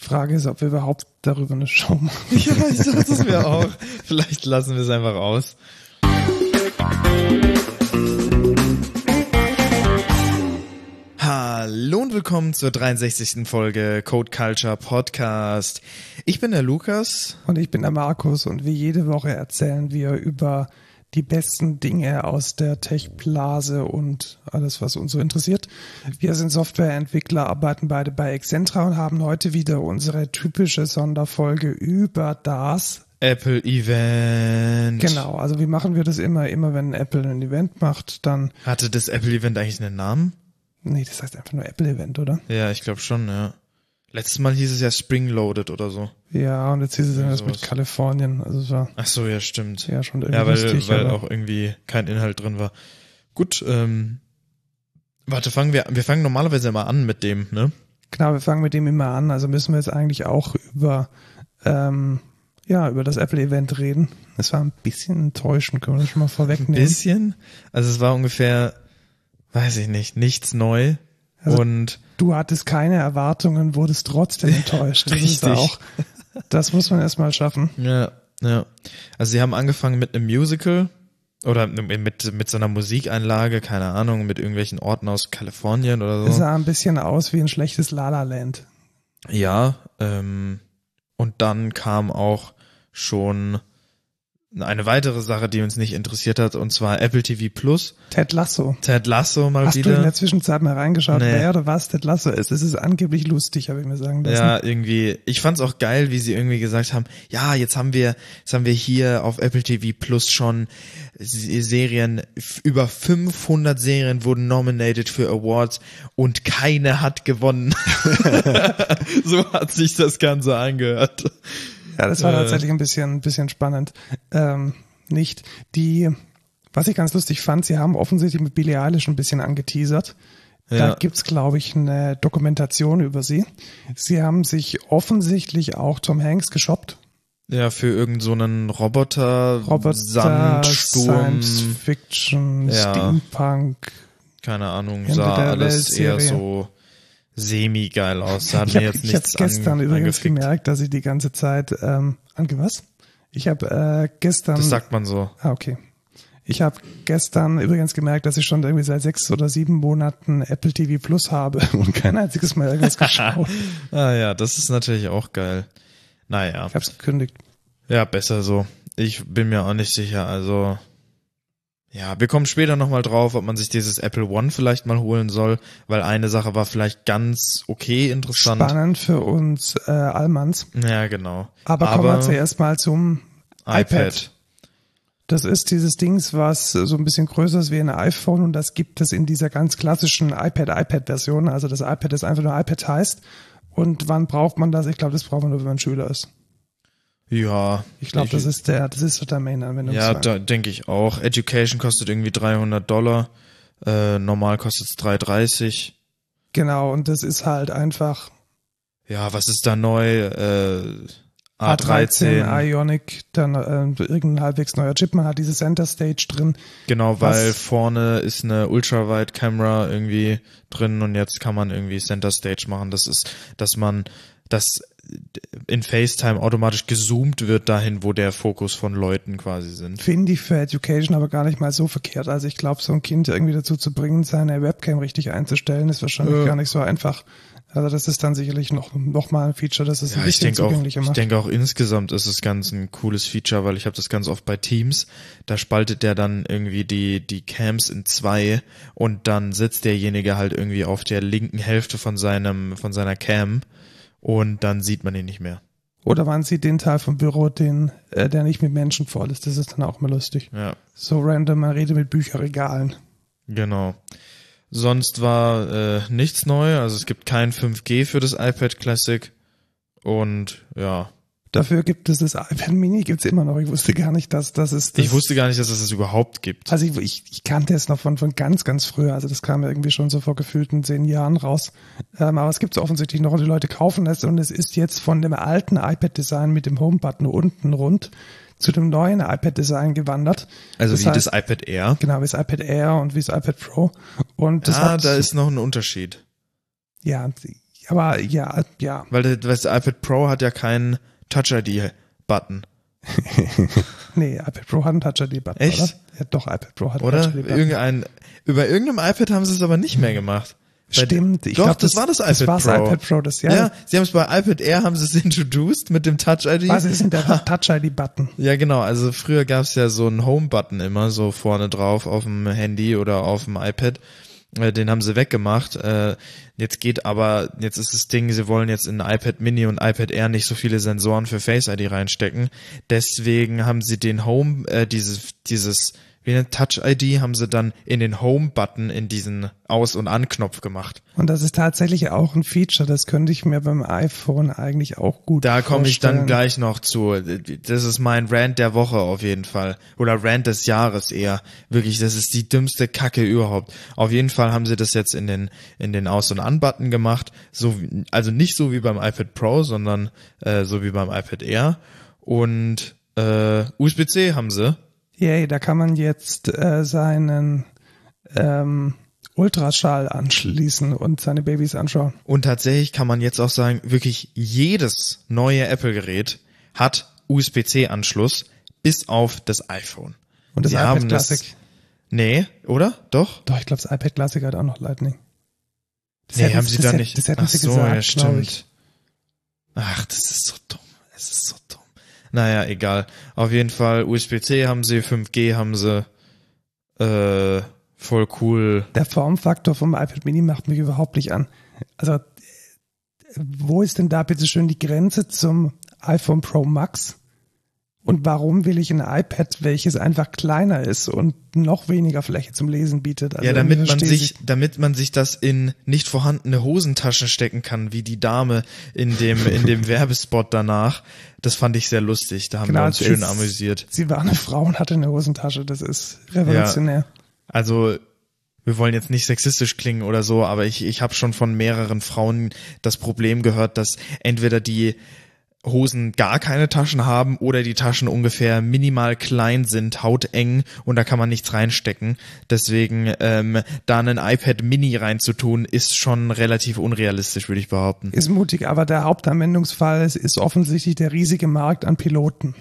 Die Frage ist, ob wir überhaupt darüber eine Show machen. Ja, ich dachte es mir auch. Vielleicht lassen wir es einfach aus. Hallo und willkommen zur 63. Folge Code Culture Podcast. Ich bin der Lukas. Und ich bin der Markus und wie jede Woche erzählen wir über die besten Dinge aus der Tech-Blase und alles, was uns so interessiert. Wir sind Softwareentwickler, arbeiten beide bei Excentra und haben heute wieder unsere typische Sonderfolge über das Apple Event. Genau, also wie machen wir das immer? Immer wenn Apple ein Event macht, dann. Hatte das Apple Event eigentlich einen Namen? Nee, das heißt einfach nur Apple Event, oder? Ja, ich glaube schon, ja. Letztes Mal hieß es ja Spring Loaded oder so. Ja, und jetzt hieß es ja das mit Kalifornien. Also es war Ach so, ja, stimmt. ja schon irgendwie Ja, weil, lustig. weil auch irgendwie kein Inhalt drin war. Gut, ähm, warte, fangen wir, wir fangen normalerweise immer an mit dem, ne? Genau, wir fangen mit dem immer an. Also müssen wir jetzt eigentlich auch über, ähm, ja, über das Apple-Event reden. Es war ein bisschen enttäuschend, können wir das schon mal Ein vorwegnehmen. bisschen. Also es war ungefähr, weiß ich nicht, nichts neu. Also- und Du hattest keine Erwartungen, wurdest trotzdem enttäuscht. Das ist Richtig. auch, das muss man erstmal schaffen. ja, ja. Also sie haben angefangen mit einem Musical oder mit, mit so einer Musikeinlage, keine Ahnung, mit irgendwelchen Orten aus Kalifornien oder Es so. sah ein bisschen aus wie ein schlechtes La La Land. Ja, ähm, und dann kam auch schon eine weitere Sache, die uns nicht interessiert hat, und zwar Apple TV Plus. Ted Lasso. Ted Lasso mal Hast du in wieder. der Zwischenzeit mal reingeschaut, Nee. wer oder was Ted Lasso ist? Es ist angeblich lustig, habe ich mir sagen lassen. Ja, irgendwie. Ich fand's auch geil, wie sie irgendwie gesagt haben, ja, jetzt haben wir, jetzt haben wir hier auf Apple TV Plus schon Serien, über 500 Serien wurden nominated für Awards und keine hat gewonnen. so hat sich das Ganze angehört. Ja, das war Äh. tatsächlich ein bisschen, ein bisschen spannend. Ähm, nicht die, was ich ganz lustig fand, sie haben offensichtlich mit Billie Eilish ein bisschen angeteasert. Da Ja. gibt's, glaube ich, eine Dokumentation über sie. Sie haben sich offensichtlich auch Tom Hanks geshoppt. Ja, für irgend so einen Roboter, Roboter, Sandsturm, Science Fiction, Ja. Steampunk. keine Ahnung, Ende sah alles eher Weltserie. so semi-geil aus. Da hat Ich mir habe jetzt ich hab gestern an, übrigens angefickt. gemerkt, dass ich die ganze Zeit, ähm, ange was? Ich habe äh, gestern Das sagt man so. Ah, okay. Ich habe gestern übrigens gemerkt, dass ich schon irgendwie seit sechs oder sieben Monaten Apple TV Plus habe und kein einziges Mal irgendwas geschaut. Ah ja, das ist natürlich auch geil. Naja, Ich habe es gekündigt. ja, besser so. Ich bin mir auch nicht sicher. Also, ja, wir kommen später nochmal drauf, ob man sich dieses Apple One vielleicht mal holen soll, weil eine Sache war vielleicht ganz okay interessant. Spannend für uns äh, Allmanns. Ja, genau. Aber, kommen wir zuerst mal zum iPad. iPad. Das ist dieses Dings, was so ein bisschen größer ist wie ein iPhone und das gibt es in dieser ganz klassischen iPad-iPad-Version. Also das iPad ist einfach nur iPad heißt. Und wann braucht man das? Ich glaube, das braucht man nur, wenn man Schüler ist. Ja. Ich glaube, das ist der, das ist so der Main-Anwendung. Ja, da denke ich auch. Education kostet irgendwie 300 Dollar. Äh, normal kostet es 3,30. Genau, und das ist halt einfach Ja, was ist da neu? Äh, A13, A13. Ionic, dann äh, irgendein halbwegs neuer Chip. Man hat diese Center Stage drin. Genau, weil vorne ist eine Ultrawide-Kamera irgendwie drin und jetzt kann man irgendwie Center Stage machen. Das ist, dass man, dass in FaceTime automatisch gezoomt wird dahin, wo der Fokus von Leuten quasi sind. Finde ich für Education aber gar nicht mal so verkehrt. Also ich glaube, so ein Kind irgendwie dazu zu bringen, seine Webcam richtig einzustellen, ist wahrscheinlich Ja. gar nicht so einfach. Also das ist dann sicherlich noch, noch mal ein Feature, das es ein Ja, ich bisschen denke auch, zugänglicher ich macht. denke auch insgesamt ist es ganz ein cooles Feature, weil ich habe das ganz oft bei Teams. Da spaltet der dann irgendwie die die Cams in zwei und dann sitzt derjenige halt irgendwie auf der linken Hälfte von seinem von seiner Cam und dann sieht man ihn nicht mehr. Oder man sieht den Teil vom Büro, den, äh, der nicht mit Menschen voll ist. Das ist dann auch mal lustig. Ja, So random, man redet mit Bücherregalen. genau. Sonst war äh, nichts neu, also es gibt kein 5G für das iPad Classic und ja, Dafür gibt es das iPad Mini, gibt's immer noch. Ich wusste gar nicht, dass das ist. Das ich wusste gar nicht, dass es das überhaupt gibt. Also ich, ich, ich kannte es noch von, von ganz, ganz früher. Also das kam ja irgendwie schon so vor gefühlten zehn Jahren raus. Ähm, aber es gibt es offensichtlich noch und die Leute kaufen es und es ist jetzt von dem alten iPad-Design mit dem Home-Button unten rund zu dem neuen iPad-Design gewandert. Also Das wie heißt- das iPad Air. Genau, wie das iPad Air und wie das iPad Pro. Und das ah, hat, da ist noch ein Unterschied. ja, Aber ja, ja. Weil das iPad Pro hat ja keinen Touch-ID-Button. nee, iPad Pro hat einen Touch-ID-Button, Echt? oder? Ja, doch, iPad Pro hat einen Oder? Touch-ID-Button. Irgendein, über irgendeinem iPad haben sie es aber nicht mehr gemacht. Bei- Stimmt, ich Doch, glaub, das, war das iPad das war's Pro. iPad Pro, das ja. Ja, sie haben es bei iPad Air haben sie es introduced mit dem Touch ID. Was ist denn der Touch-ID-Button? Ja, genau. Also früher gab es ja so einen Home-Button immer so vorne drauf auf dem Handy oder auf dem iPad. Äh, Den haben sie weggemacht. Äh, Jetzt geht aber, jetzt ist das Ding, sie wollen jetzt in iPad Mini und iPad Air nicht so viele Sensoren für Face ID reinstecken. Deswegen haben sie den Home, äh, dieses, dieses, wie nennt Touch ID, haben sie dann in den Home-Button in diesen Aus- und An-Knopf gemacht. Und das ist tatsächlich auch ein Feature, das könnte ich mir beim iPhone eigentlich auch gut Da komme ich dann gleich noch zu. Das ist mein Rant der Woche auf jeden Fall. Oder Rant des Jahres eher. Wirklich, das ist die dümmste Kacke überhaupt. Auf jeden Fall haben sie das jetzt in den, in den Aus- und An-Button gemacht. So, also nicht so wie beim iPad Pro, sondern äh, so wie beim iPad Air. Und äh, USB-C haben sie. Yay, da kann man jetzt äh, seinen ähm, Ultraschall anschließen und seine Babys anschauen. Und tatsächlich kann man jetzt auch sagen, wirklich jedes neue Apple-Gerät hat USB-C-Anschluss, bis auf das iPhone. Und das Sie iPad haben das- Classic. Nee, oder? Doch? Doch, ich glaube, das iPad Classic hat auch noch Lightning. Das Nee, haben sie da nicht. Das hätten Ach sie so, gesagt, ja, glaub stimmt. Ach, das ist so dumm. Es ist so dumm. Naja, egal. Auf jeden Fall USB-C haben sie, 5G haben sie. Äh, voll cool. Der Formfaktor vom iPad Mini macht mich überhaupt nicht an. Also, wo ist denn da bitte schön die Grenze zum iPhone Pro Max? Und warum will ich ein iPad, welches einfach kleiner ist und noch weniger Fläche zum Lesen bietet? Also ja, damit man sich, damit man sich das in nicht vorhandene Hosentaschen stecken kann, wie die Dame in dem, in dem Werbespot danach. Das fand ich sehr lustig. Da haben Genau, wir uns schön ist- amüsiert. Sie war eine Frau und hatte eine Hosentasche. Das ist revolutionär. Also wir wollen jetzt nicht sexistisch klingen oder so, aber ich, ich habe schon von mehreren Frauen das Problem gehört, dass entweder die Hosen gar keine Taschen haben oder die Taschen ungefähr minimal klein sind, hauteng und da kann man nichts reinstecken. Deswegen ähm, da ein iPad Mini reinzutun, ist schon relativ unrealistisch, würde ich behaupten. Ist mutig, aber der Hauptanwendungsfall ist, ist offensichtlich der riesige Markt an Piloten.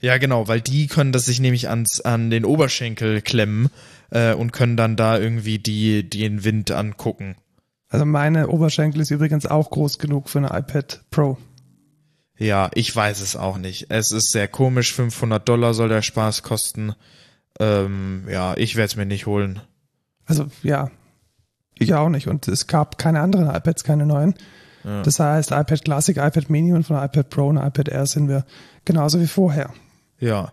Ja, genau, weil die können das sich nämlich ans, an den Oberschenkel klemmen äh, und können dann da irgendwie die, den Wind angucken. Also meine Oberschenkel ist übrigens auch groß genug für eine iPad Pro. Ja, ich weiß es auch nicht. Es ist sehr komisch. 500 Dollar soll der Spaß kosten. Ähm, ja, ich werde es mir nicht holen. Also ja, ich auch nicht. Und es gab keine anderen iPads, keine neuen. Ja. Das heißt, iPad Classic, iPad Mini und von iPad Pro und iPad Air sind wir genauso wie vorher. Ja,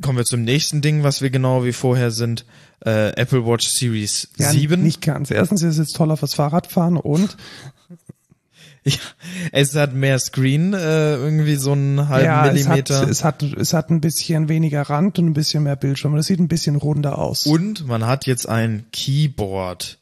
kommen wir zum nächsten Ding, was wir genau wie vorher sind. Äh, Apple Watch Series Ja, 7. Nicht ganz. Erstens ist es jetzt toller fürs Fahrradfahren und Ja, es hat mehr Screen, äh, irgendwie so einen halben ja, es hat, Millimeter. es, hat, es hat ein bisschen weniger Rand und ein bisschen mehr Bildschirm. Das sieht ein bisschen runder aus. Und man hat jetzt ein Keyboard.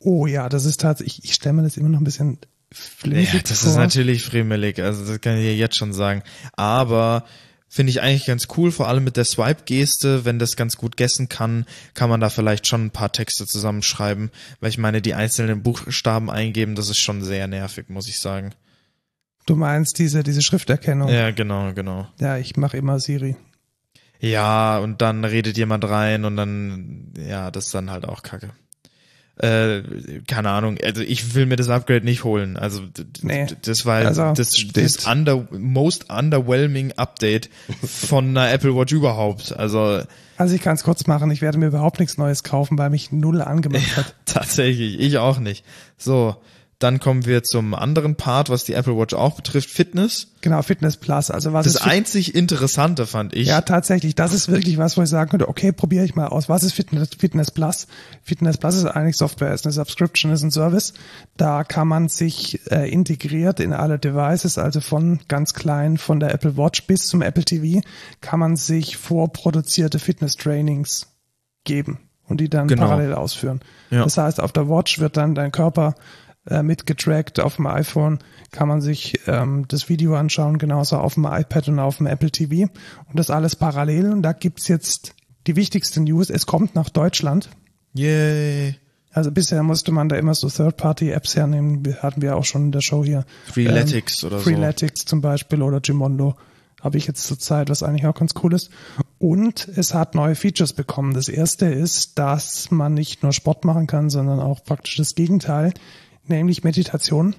oh ja, das ist tatsächlich, ich stelle mir das immer noch ein bisschen flimsig Ja, das vor. ist natürlich friemelig, also das kann ich dir jetzt schon sagen. Aber finde ich eigentlich ganz cool, vor allem mit der Swipe-Geste, wenn das ganz gut gessen kann, kann man da vielleicht schon ein paar Texte zusammenschreiben, weil ich meine, die einzelnen Buchstaben eingeben, das ist schon sehr nervig, muss ich sagen. Du meinst diese, diese Schrifterkennung. Ja, genau, genau. Ja, ich mache immer Siri. Ja, und dann redet jemand rein und dann, ja, das ist dann halt auch kacke. Äh, keine Ahnung, also ich will mir das Upgrade nicht holen. Also Nee. das war Also, das, das under, most underwhelming Update von einer Apple Watch überhaupt. Also Also ich kann es kurz machen, ich werde mir überhaupt nichts Neues kaufen, weil mich null angemacht hat. tatsächlich, ich auch nicht. So, dann kommen wir zum anderen Part, was die Apple Watch auch betrifft, Fitness. Genau, Fitness Plus. Also was Das ist einzig Interessante fand ich. Ja, tatsächlich, das ist wirklich was, wo ich sagen könnte, okay, probiere ich mal aus. Was ist Fitness, Fitness Plus? Fitness Plus ist eigentlich Software, ist eine Subscription, ist ein Service. Da kann man sich äh, integriert in alle Devices, also von ganz klein, von der Apple Watch bis zum Apple TV, kann man sich vorproduzierte Fitness-Trainings geben und die dann Genau. parallel ausführen. Ja. Das heißt, auf der Watch wird dann dein Körper äh, mitgetrackt, auf dem iPhone kann man sich ähm, das Video anschauen, genauso auf dem iPad und auf dem Apple TV und das alles parallel und da gibt's jetzt die wichtigste News, es kommt nach Deutschland. Yay. Also bisher musste man da immer so Third-Party-Apps hernehmen. Wir hatten wir auch schon in der Show hier. Freeletics oder so. Freeletics zum Beispiel oder Gimondo habe ich jetzt zurzeit, was eigentlich auch ganz cool ist. Und es hat neue Features bekommen. Das erste ist, dass man nicht nur Sport machen kann, sondern auch praktisch das Gegenteil, nämlich Meditation.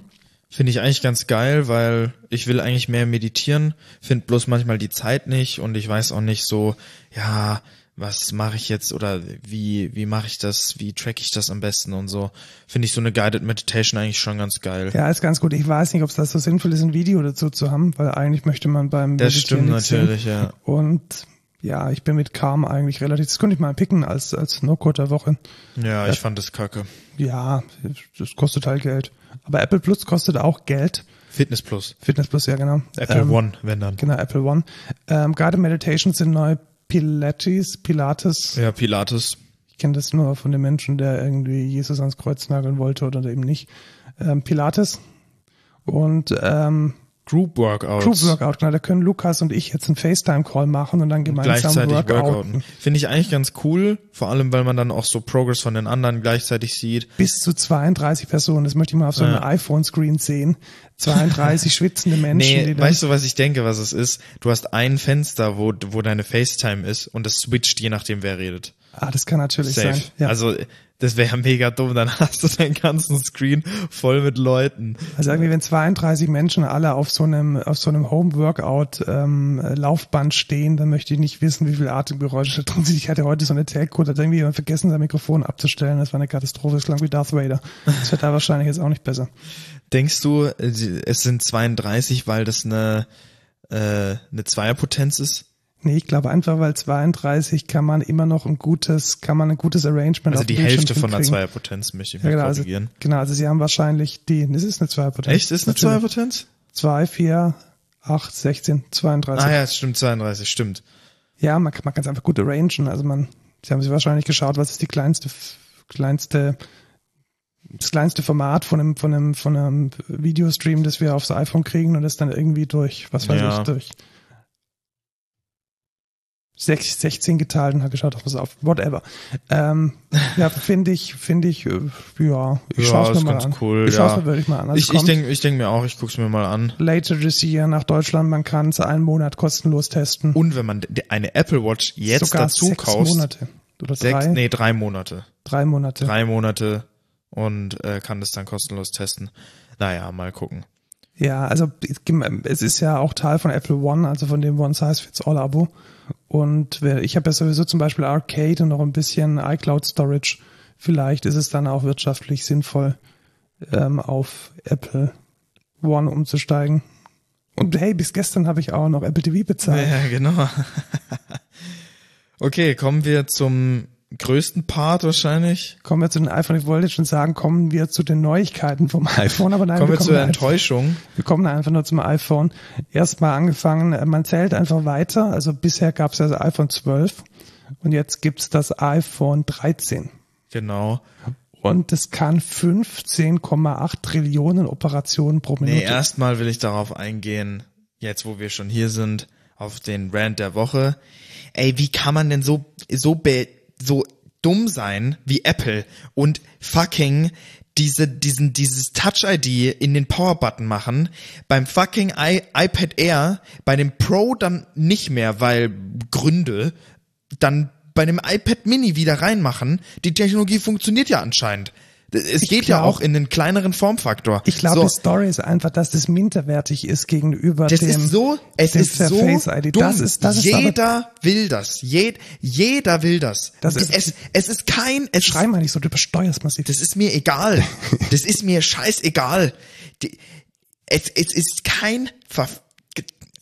Finde ich eigentlich ganz geil, weil ich will eigentlich mehr meditieren, finde bloß manchmal die Zeit nicht und ich weiß auch nicht so, ja, was mache ich jetzt oder wie wie mache ich das, wie track ich das am besten und so. Finde ich so eine guided Meditation eigentlich schon ganz geil. Ja, ist ganz gut. Ich weiß nicht, ob es das so sinnvoll ist, ein Video dazu zu haben, weil eigentlich möchte man beim das stimmt natürlich, sehen. ja. Und ja, ich bin mit Calm eigentlich relativ, das könnte ich mal picken als, als No-Code der Woche. Ja, ich fand das kacke. Ja, das kostet halt Geld. Aber Apple Plus kostet auch Geld. Fitness Plus. Fitness Plus, ja genau. Apple ähm, One, wenn dann. Genau, Apple One. Ähm, Guided Meditations sind neu Pilates, Pilates. Ja, Pilates. Ich kenne das nur von dem Menschen, der irgendwie Jesus ans Kreuz nageln wollte oder eben nicht. Ähm, Pilates. Und ähm, Group Workouts. Group Workout, genau. Da können Lukas und ich jetzt einen FaceTime-Call machen und dann gemeinsam gleichzeitig workouten. workouten. Finde ich eigentlich ganz cool, vor allem, weil man dann auch so Progress von den anderen gleichzeitig sieht. Bis zu 32 Personen, das möchte ich mal auf so einem ja. iPhone-Screen sehen. 32 schwitzende Menschen. Nee, die weißt du, was ich denke, was es ist? Du hast ein Fenster, wo, wo deine FaceTime ist und das switcht je nachdem, wer redet. Ah, das kann natürlich Safe. sein. Ja. Also das wäre mega dumm, dann hast du deinen ganzen Screen voll mit Leuten. Also irgendwie, wenn 32 Menschen alle auf so einem, auf so einem Home-Workout ähm, Laufband stehen, dann möchte ich nicht wissen, wie viele Atemgeräusche da drin sind. Ich hatte heute so eine Telco, da hat irgendwie jemand vergessen, sein Mikrofon abzustellen. Das war eine Katastrophe, das klang wie Darth Vader. Das wird da wahrscheinlich jetzt auch nicht besser. Denkst du, es sind 32, weil das eine, äh, eine Zweierpotenz ist? Nee, ich glaube einfach, weil 32 kann man immer noch ein gutes, kann man ein gutes Arrangement Also die Hälfte von einer Zweierpotenz möchte ich ja, genau, korrigieren. Also, genau, also sie haben wahrscheinlich die, das ist eine Zweierpotenz. Echt, ist eine Zweierpotenz? 2, 4, 8, 16, 32. Ah ja, es stimmt, 32, stimmt. Ja, man, man kann es einfach gut arrangen. Also man, sie haben sich wahrscheinlich geschaut, was ist die kleinste, kleinste, das kleinste Format von einem, von einem, von einem Videostream, das wir aufs iPhone kriegen und das dann irgendwie durch, was weiß ja. ich, durch 16 geteilt und hat geschaut, was auf, whatever. Ähm, ja, finde ich, finde ich, äh, ja, ich ja, schaue es mir mal an. Cool, ich ja. schaue es mir wirklich mal an. Also ich ich denke ich denk mir auch, ich gucke es mir mal an. Later this year nach Deutschland, man kann es einen Monat kostenlos testen. Und wenn man eine Apple Watch jetzt Sogar dazu sechs kauft. Monate. Oder sechs, drei? nee, drei Monate. Drei Monate. Drei Monate und äh, kann das dann kostenlos testen. Naja, mal gucken. Ja, also es ist ja auch Teil von Apple One, also von dem One Size Fits All Abo. Und ich habe ja sowieso zum Beispiel Arcade und noch ein bisschen iCloud Storage. Vielleicht ist es dann auch wirtschaftlich sinnvoll, ähm, auf Apple One umzusteigen. Und hey, bis gestern habe ich auch noch Apple TV bezahlt. Ja, genau. okay, kommen wir zum größten Part wahrscheinlich. Kommen wir zu den iPhone. Ich wollte schon sagen, kommen wir zu den Neuigkeiten vom iPhone, aber nein, kommen wir, wir zur Enttäuschung. wir kommen einfach nur zum iPhone. Erstmal angefangen, äh, man zählt einfach weiter. Also bisher gab es ja das iPhone 12 und jetzt gibt's das iPhone 13. Genau. Und es kann 15,8 Trillionen Operationen pro Minute. Nee, erstmal will ich darauf eingehen, jetzt wo wir schon hier sind, auf den Rand der Woche. Ey, wie kann man denn so, so be so dumm sein wie Apple und fucking diese, diesen, dieses Touch-ID in den Power-Button machen, beim fucking I iPad Air, bei dem Pro dann nicht mehr, weil Gründe, dann bei dem iPad Mini wieder reinmachen. Die Technologie funktioniert ja anscheinend. Es ich geht glaub, ja auch in den kleineren Formfaktor. Ich glaube, so. die Story ist einfach, dass das minderwertig ist gegenüber das dem. Das ist so, es ist so. Dumm. Das ist, das jeder ist will das. Jed, jeder will das. das ist, es, es ist kein, es Schrei mal nicht so, du übersteuerst massiv. Das ist mir egal. das ist mir scheißegal. Die, es, es ist kein,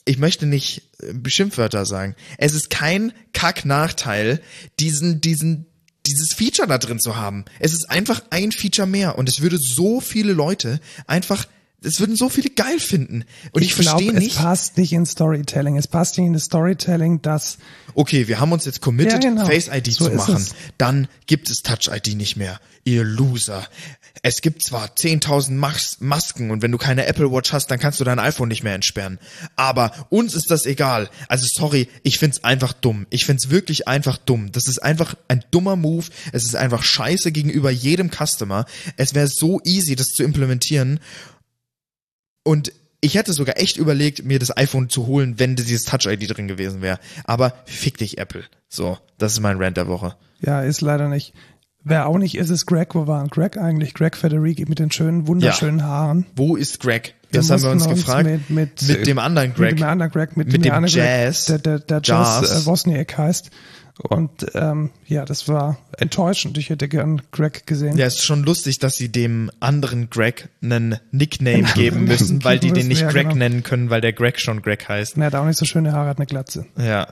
ich möchte nicht äh, Beschimpfwörter sagen. Es ist kein Kack-Nachteil, diesen, diesen, dieses Feature da drin zu haben. Es ist einfach ein Feature mehr und es würde so viele Leute einfach Es würden so viele geil finden. Und ich, ich verstehe nicht. Es passt nicht in Storytelling. Es passt nicht in das Storytelling, dass. Okay, wir haben uns jetzt committed, Ja, genau. Face ID So zu machen. Dann gibt es Touch ID nicht mehr. Ihr Loser. Es gibt zwar 10.000 Mas Masken und wenn du keine Apple Watch hast, dann kannst du dein iPhone nicht mehr entsperren. Aber uns ist das egal. Also sorry, ich find's einfach dumm. Ich find's wirklich einfach dumm. Das ist einfach ein dummer Move. Es ist einfach scheiße gegenüber jedem Customer. Es wäre so easy, das zu implementieren. Und ich hätte sogar echt überlegt, mir das iPhone zu holen, wenn dieses Touch-ID drin gewesen wäre. Aber fick dich, Apple. So, das ist mein Rant der Woche. Ja, ist leider nicht. Wer auch nicht ist, ist Greg. Wo war Greg eigentlich? Greg Federighi mit den schönen, wunderschönen Haaren. Wo ist Greg? Das haben wir uns mussten gefragt. Mit, mit, Mit dem anderen Greg. Mit dem anderen Greg. Mit, Mit dem, dem Jazz. Greg, der, der, der Jazz, Jazz. Äh, Wozniak heißt. Und ähm, ja, das war enttäuschend. Ich hätte gern Greg gesehen. Ja, ist schon lustig, dass sie dem anderen Greg einen Nickname geben müssen, weil die den nicht ja, Greg genau. nennen können, weil der Greg schon Greg heißt. Er hat auch nicht so schöne Haare, hat eine Glatze. Ja.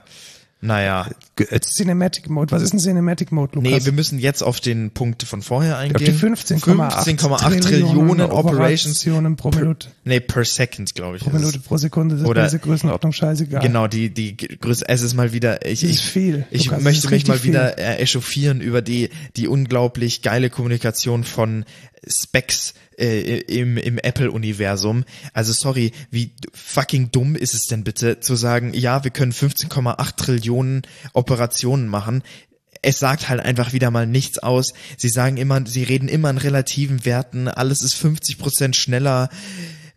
Naja. Äh, Cinematic Mode. Was ist ein Cinematic Mode, Lukas? Nee, wir müssen jetzt auf den Punkt von vorher auf eingehen. die 15,8 15,8 Trillionen Operations Operationen pro Minute. Nee, per second, glaube ich. Pro. Minute, pro Sekunde. Das Oder- ist diese Größenordnung scheißegal. Genau, die, die Größe, es ist mal wieder, ich, ich, viel, ich Lukas, möchte mich mal richtig wieder äh, echauffieren über die, die unglaublich geile Kommunikation von Specs äh, im, im Apple-Universum. Also sorry, wie fucking dumm ist es denn bitte zu sagen, ja, wir können 15,8 Trillionen Operationen machen. Es sagt halt einfach wieder mal nichts aus. Sie sagen immer, sie reden immer in relativen Werten, alles ist 50 Prozent schneller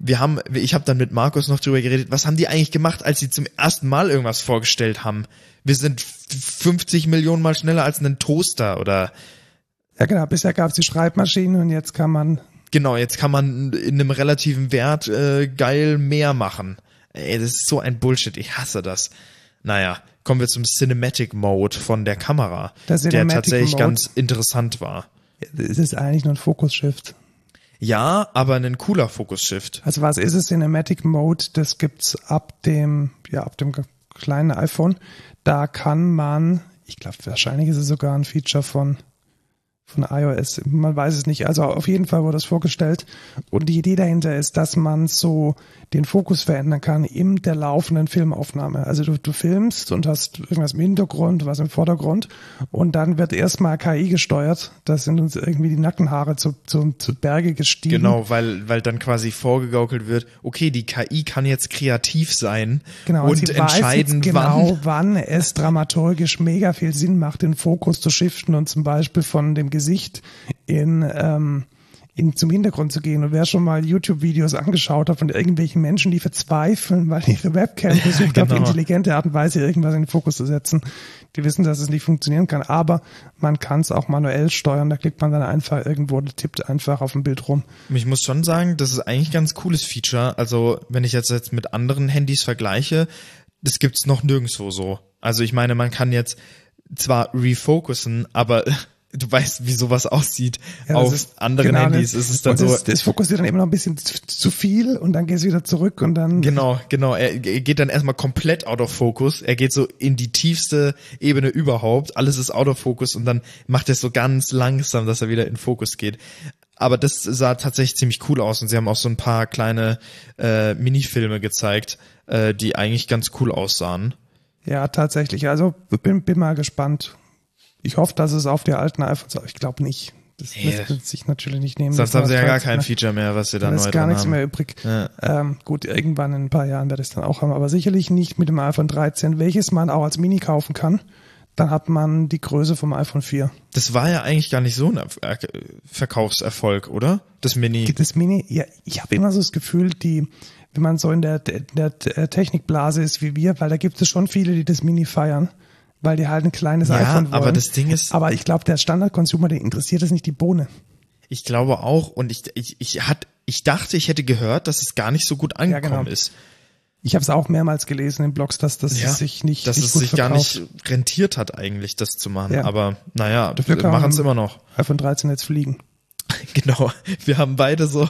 wir haben, ich habe dann mit Markus noch drüber geredet, was haben die eigentlich gemacht, als sie zum ersten Mal irgendwas vorgestellt haben? Wir sind 50 Millionen Mal schneller als ein Toaster oder Ja, genau. Bisher gab es die Schreibmaschinen und jetzt kann man genau, jetzt kann man in einem relativen Wert äh, geil mehr machen. Ey, das ist so ein Bullshit, ich hasse das. Naja, kommen wir zum Cinematic Mode von der Kamera, Der der tatsächlich Mode. ganz interessant war. es ist eigentlich nur ein Focus Shift. Ja, aber ein cooler Focus Shift. Also was ist es? Cinematic Mode, das gibt's ab dem, ja, ab dem kleinen iPhone. Da kann man, ich glaube, wahrscheinlich ist es sogar ein Feature von von iOS. Man weiß es nicht. Also auf jeden Fall wurde das vorgestellt. Und die Idee dahinter ist, dass man so den Fokus verändern kann in der laufenden Filmaufnahme. Also du, du filmst und hast irgendwas im Hintergrund, was im Vordergrund. Und dann wird erstmal KI gesteuert. Da sind uns irgendwie die Nackenhaare zu, zu, zu Berge gestiegen. Genau, weil, weil dann quasi vorgegaukelt wird, okay, die KI kann jetzt kreativ sein Genau, und sie entscheiden, genau, wann. wann es dramaturgisch mega viel Sinn macht, den Fokus zu shiften und zum Beispiel von dem Gesicht in, ähm, in zum Hintergrund zu gehen. Und wer schon mal YouTube-Videos angeschaut hat von irgendwelchen Menschen, die verzweifeln, weil ihre Webcam versucht auf genau. intelligente Art und Weise irgendwas in den Fokus zu setzen, die wissen, dass es nicht funktionieren kann. Aber man kann es auch manuell steuern. Da klickt man dann einfach irgendwo, tippt einfach auf dem Bild rum. Ich muss schon sagen, das ist eigentlich ein ganz cooles Feature. Also, wenn ich jetzt, jetzt mit anderen Handys vergleiche, das gibt's noch nirgendwo so. Also, ich meine, man kann jetzt zwar refocussen, aber du weißt, wie sowas aussieht. Ja, auf ist anderen genau Handys ist es dann so. Das, fokussiert dann immer noch ein bisschen zu, viel und dann gehst du wieder zurück und dann Genau, genau. Er, er geht dann erstmal komplett out of focus. Er geht so in die tiefste Ebene überhaupt. Alles ist out of focus und dann macht er es so ganz langsam, dass er wieder in Fokus geht. Aber das sah tatsächlich ziemlich cool aus und sie haben auch so ein paar kleine äh, Minifilme gezeigt, äh, die eigentlich ganz cool aussahen. Ja, tatsächlich. Also bin, bin mal gespannt. Ich hoffe, dass es auf der alten iPhones, aber ich glaube nicht. Das Nee. lässt sich natürlich nicht nehmen. Sonst haben sie ja gar trotzdem- kein Feature mehr, was sie da Da neu ist gar nichts haben. mehr übrig. Ja. Ähm, gut, irgendwann in ein paar Jahren werde ich es dann auch haben, aber sicherlich nicht mit dem iPhone 13, welches man auch als Mini kaufen kann. Dann hat man die Größe vom iPhone 4. Das war ja eigentlich gar nicht so ein äh, Verkaufserfolg, oder? Das Mini. Das Mini, ja, ich habe immer so das Gefühl, die, wenn man so in der, in der Technikblase ist wie wir, weil da gibt es schon viele, die das Mini feiern, weil die halt ein kleines Ja, iPhone wollen. aber das Ding ist- aber ich glaube, der Standard-Consumer, den interessiert es nicht die Bohne. Ich glaube auch und ich, ich, ich, hat, ich dachte, ich hätte gehört, dass es gar nicht so gut angekommen genau. ist. Ich habe es auch mehrmals gelesen in Blogs, dass das sich nicht, dass nicht es sich verkauft. gar nicht rentiert hat eigentlich, das zu machen. Ja. Aber naja, Dafür wir machen es immer noch. iPhone 13 jetzt fliegen. Genau. Wir haben beide so,